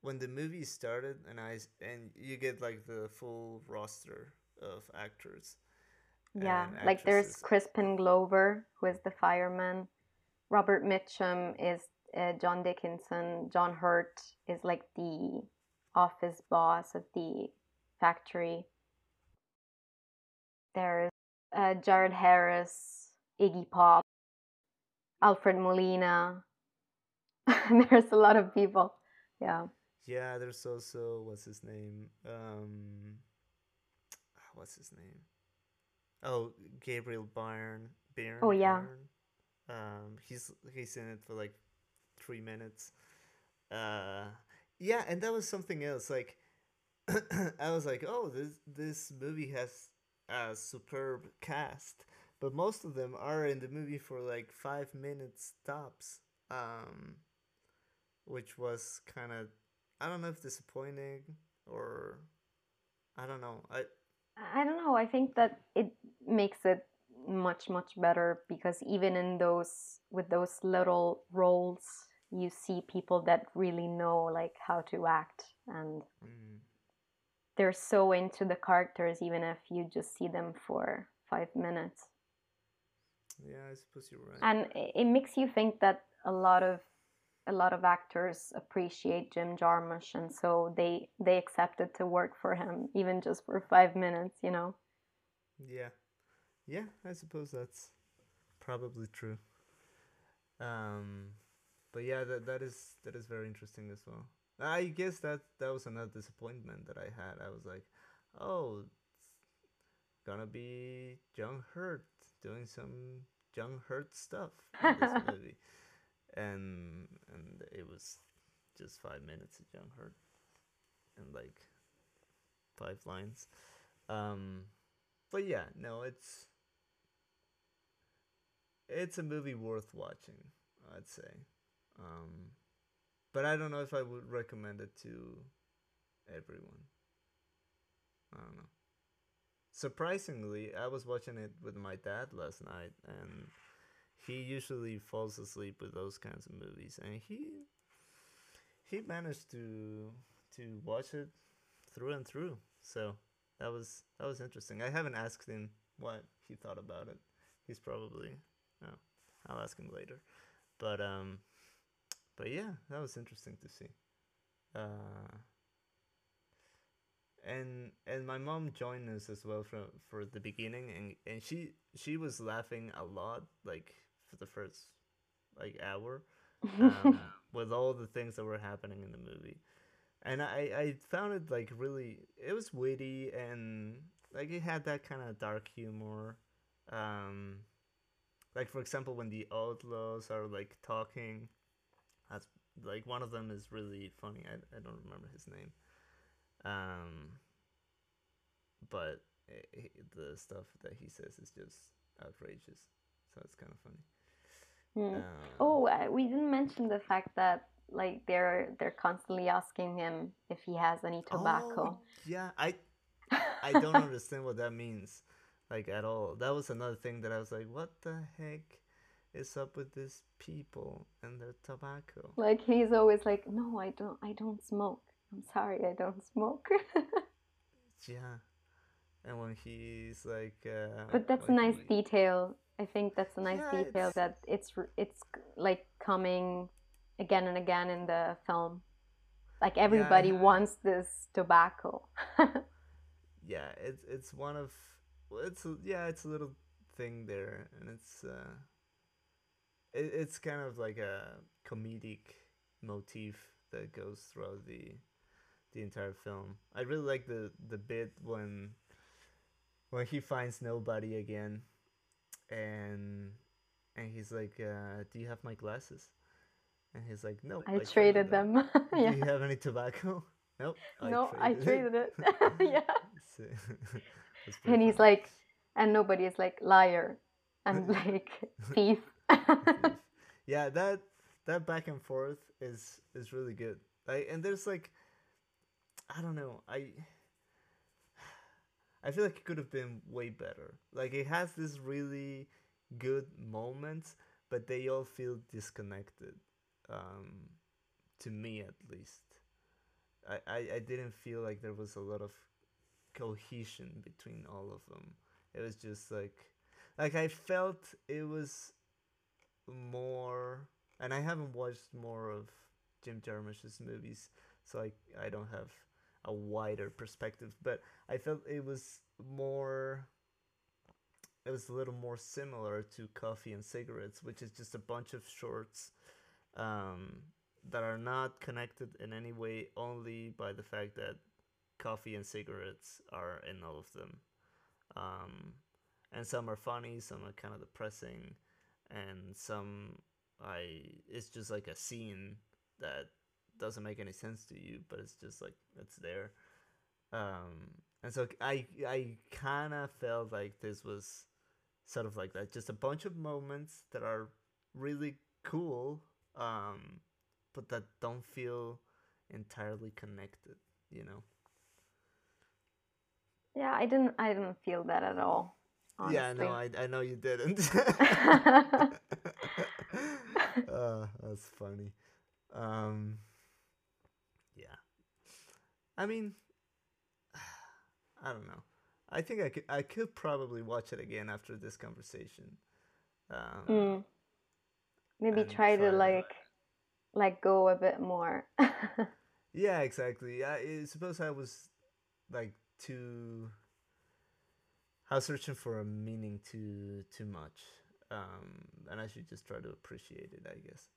when the movie started and I and you get like the full roster of actors. Yeah, like there's. Crispin Glover, who is the fireman. Robert Mitchum is uh, John Dickinson. John Hurt is like the office boss of the factory. There's uh, Jared Harris, Iggy Pop, Alfred Molina. there's a lot of people. Yeah. Yeah, there's also what's his name? Um, what's his name? Oh, Gabriel Byrne. Byrne. Oh, yeah. Byrne. Um, he's he's in it for like three minutes. Uh, yeah, and that was something else. Like, I was like, oh, this this movie has a superb cast, but most of them are in the movie for like five minutes tops. Um, which was kind of I don't know if disappointing or I don't know. I I don't know. I think that it makes it much much better because even in those with those little roles, you see people that really know like how to act and mm, they're so into the characters even if you just see them for 5 minutes. yeah, I suppose you're right. And it makes you think that a lot of a lot of actors appreciate Jim Jarmusch and so they they accepted to work for him even just for 5 minutes, you know. yeah, yeah, I suppose that's probably true. Um, but yeah, that that is that is very interesting as well. I guess that that was another disappointment that I had. I was like, oh, it's gonna be John Hurt doing some John Hurt stuff in this movie, and and it was just five minutes of John Hurt, and like five lines. Um, but yeah, no, it's it's a movie worth watching. I'd say. Um, but I don't know if I would recommend it to everyone. I don't know. Surprisingly, I was watching it with my dad last night, and he usually falls asleep with those kinds of movies, and he he managed to to watch it through and through. So that was that was interesting. I haven't asked him what he thought about it. He's probably no. I'll ask him later. But um, but yeah, that was interesting to see. Uh, and and my mom joined us as well from for the beginning, and and she she was laughing a lot, like for the first like hour, um, with all the things that were happening in the movie, and I I found it like really it was witty and like it had that kind of dark humor, um, like for example when the outlaws are like talking that's like one of them is really funny. I, I don't remember his name. Um but i i the stuff that he says is just outrageous. So it's kind of funny Um, Oh, uh, we didn't mention the fact that like they're they're constantly asking him if he has any tobacco. oh, yeah i i don't understand what that means like at all that was another thing that i was like what the heck is up with these people and their tobacco Like he's always like, "No, I don't I don't smoke. I'm sorry, I don't smoke." yeah and when he's like uh but that's a nice detail. I think that's a nice Yeah, detail it's- that it's it's like coming again and again in the film. Like everybody I- wants this tobacco. yeah it's it's one of it's yeah it's a little thing there and it's uh it, it's kind of like a comedic motif that goes throughout the the entire film i really like the the bit when when he finds nobody again, and and he's like, uh, "Do you have my glasses?" And he's like, "No, I, traded them. Do you have any tobacco? Nope. no, I traded it. yeah. So- that's pretty And he's funny. like, and nobody is like liar and like thief. Thief. yeah, that that back and forth is is really good. Like, and there's like, I don't know, I I feel like it could have been way better. Like it has this really good moments, but they all feel disconnected. Um, to me at least, I, I I didn't feel like there was a lot of cohesion between all of them. It was just like like I felt it was more and I haven't watched more of Jim Jarmusch's movies, so I I don't have a wider perspective, but I felt it was more it was a little more similar to Coffee and Cigarettes, which is just a bunch of shorts um, that are not connected in any way, only by the fact that Coffee and Cigarettes are in all of them. Um, and some are funny, some are kind of depressing, and some I it's just like a scene that doesn't make any sense to you, but it's just like it's there. Um, and so I I kind of felt like this was sort of like that, just a bunch of moments that are really cool, um, but that don't feel entirely connected, you know. yeah, I didn't I didn't feel that at all. Honestly. Yeah, no, I I know you didn't. uh, that's funny. Um, yeah. I mean, I don't know. I think I could I could probably watch it again after this conversation. Um, Mm. Maybe and try to like like go a bit more. Yeah, exactly. I, I suppose I was like too. I was searching for a meaning too too much, um, and I should just try to appreciate it, I guess.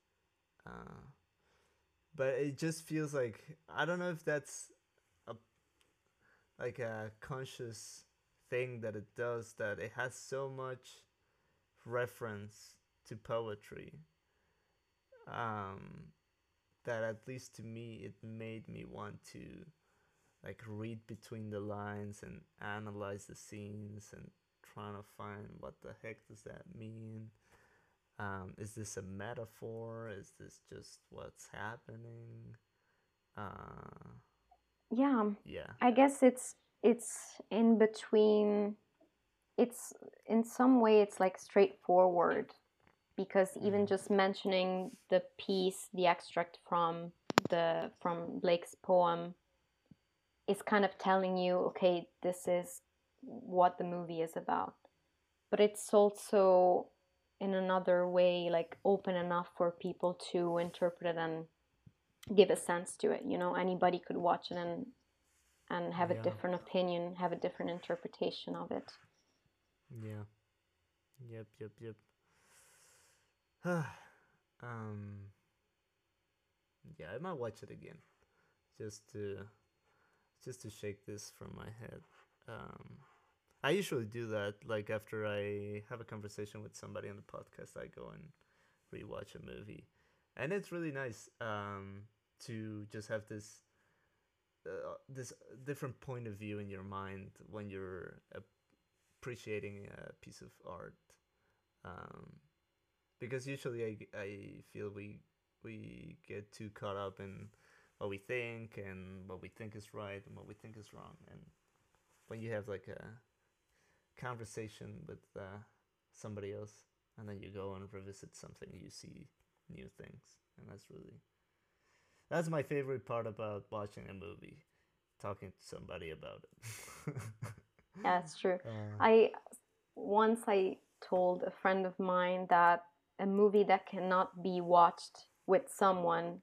Uh, but it just feels like I don't know if that's a like a conscious thing that it does that it has so much reference to poetry um that at least to me it made me want to like read between the lines and analyze the scenes and trying to find what the heck does that mean um, is this a metaphor? Is this just what's happening? Uh, yeah, yeah. I guess it's it's in between it's in some way it's like straightforward because even Mhm. just mentioning the piece the extract from the from Blake's poem is kind of telling you okay this is what the movie is about. But it's also in another way like open enough for people to interpret it and give a sense to it you know? Anybody could watch it and and have a different opinion have a different interpretation of it. Yeah. Yep yep yep. Um yeah i might watch it again just to just to shake this from my head. Um i usually do that like after i have a conversation with somebody on the podcast i go and rewatch a movie. And it's really nice um to just have this uh, this different point of view in your mind when you're appreciating a piece of art. Um, because usually I, I feel we we get too caught up in what we think and what we think is right and what we think is wrong. And when you have like a conversation with uh, somebody else and then you go and revisit something you see new things and that's really that's my favorite part about watching a movie talking to somebody about it. Yeah it's true. Uh, I once I told a friend of mine that a movie that cannot be watched with someone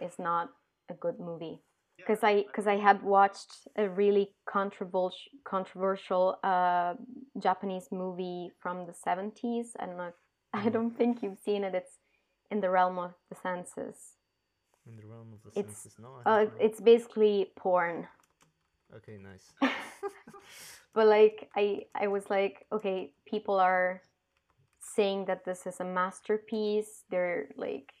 is not a good movie because I because I had watched a really controversial controversial uh, Japanese movie from the seventies. I don't know. If, I don't think you've seen it. It's in the realm of the senses. in the realm of the It's- senses no Uh, it's basically porn. okay nice but like I I was like, okay, people are saying that this is a masterpiece. They're like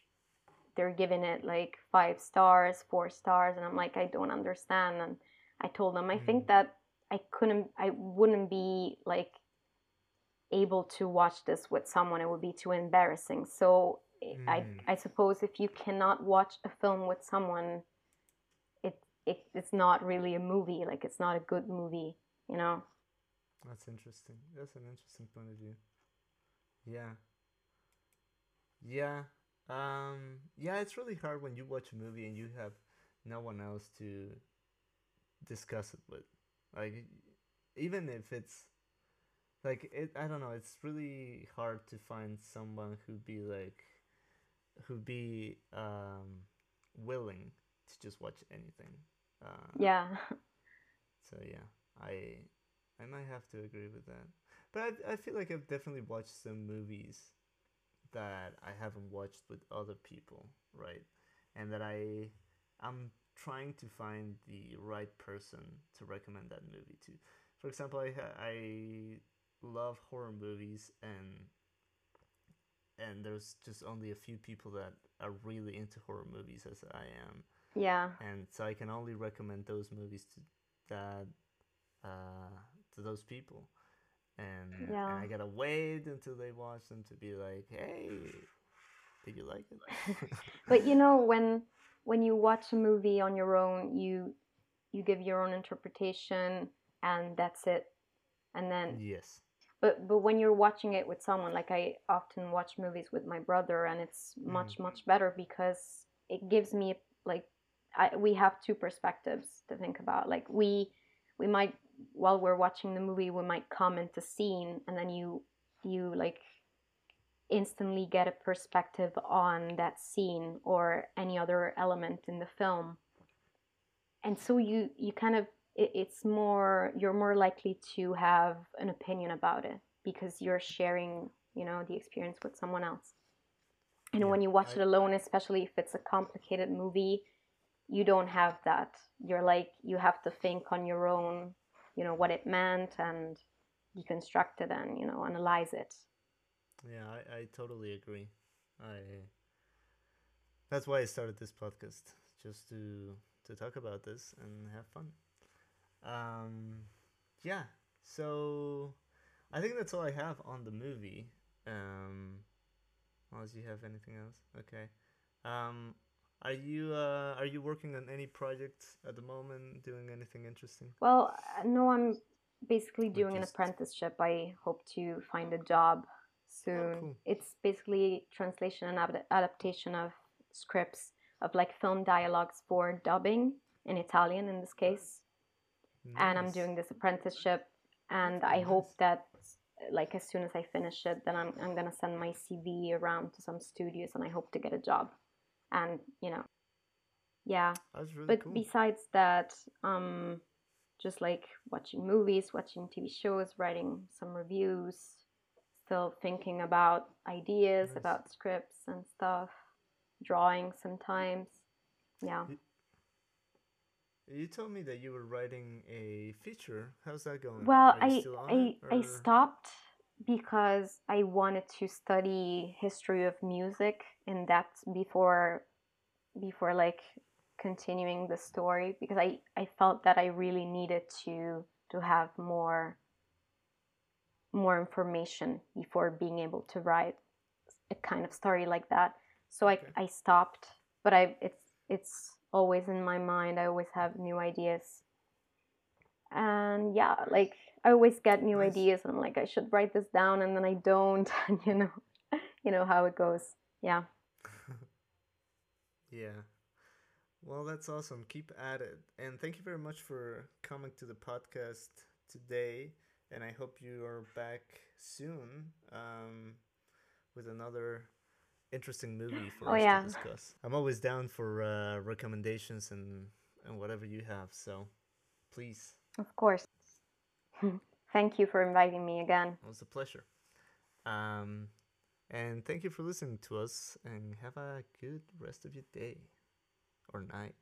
they're giving it like five stars, four stars, and I'm like, I don't understand. And I told them I think Mm. that I couldn't I wouldn't be like able to watch this with someone. It would be too embarrassing. So I Mm. I suppose if you cannot watch a film with someone, it, it it's not really a movie. Like it's not a good movie, you know. That's interesting. That's an interesting point of view. Yeah. Yeah. Um yeah, it's really hard when you watch a movie and you have no one else to discuss it with. Like even if it's like it I don't know, it's really hard to find someone who'd be like who'd be um willing to just watch anything. Uh Yeah, so yeah, I I might have to agree with that. But I I feel like I've definitely watched some movies that I haven't watched with other people, right? And that I I'm trying to find the right person to recommend that movie to. For example, I I love horror movies and and there's just only a few people that are really into horror movies as I am yeah, and so I can only recommend those movies to that uh, to those people, and and I gotta wait until they watch them to be like, hey, did you like it? but you know when when you watch a movie on your own, you you give your own interpretation, and that's it. And then yes, but but when you're watching it with someone like i often watch movies with my brother and it's much mm-hmm. much better because it gives me like I, we have two perspectives to think about like we we might while we're watching the movie we might comment a scene and then you you like instantly get a perspective on that scene or any other element in the film. And so you you kind of it, it's more you're more likely to have an opinion about it because you're sharing you know the experience with someone else. And Yeah, when you watch I- it alone especially if it's a complicated movie you don't have that. You're like you have to think on your own you know what it meant and deconstruct it and you know analyze it yeah, I, I totally agree. I that's why I started this podcast just to to talk about this and have fun. Um, yeah, so I think that's all I have on the movie. Um, unless you have anything else, okay. Um, are you uh, are you working on any projects at the moment? Doing anything interesting? well uh, no i'm basically doing an apprenticeship i hope to find a job soon cool. it's basically translation and ad- adaptation of scripts of like film dialogues for dubbing in italian in this case and I'm doing this apprenticeship and I Nice. hope that like as soon as I finish it then I'm I'm gonna send my CV around to some studios and I hope to get a job and you know yeah really but cool. besides that um just like watching movies watching TV shows writing some reviews still thinking about ideas Nice. about scripts and stuff drawing sometimes yeah You told me that you were writing a feature. How's that going? Well, I I it, I stopped because I wanted to study history of music in depth before before like continuing the story because I I felt that I really needed to to have more more information before being able to write a kind of story like that. So Okay. I I stopped, but I it's it's always in my mind. I always have new ideas and yeah like i always get new Nice. ideas and i'm like i should write this down and then i don't and you know you know how it goes yeah Yeah. Well, that's awesome. Keep at it. And thank you very much for coming to the podcast today. And I hope you are back soon um, with another interesting movie for Oh, us yeah. to discuss. I'm always down for uh, recommendations and, and whatever you have. So please, of course thank you for inviting me again it was a pleasure. Um, and thank you for listening to us. And have a good rest of your day or night.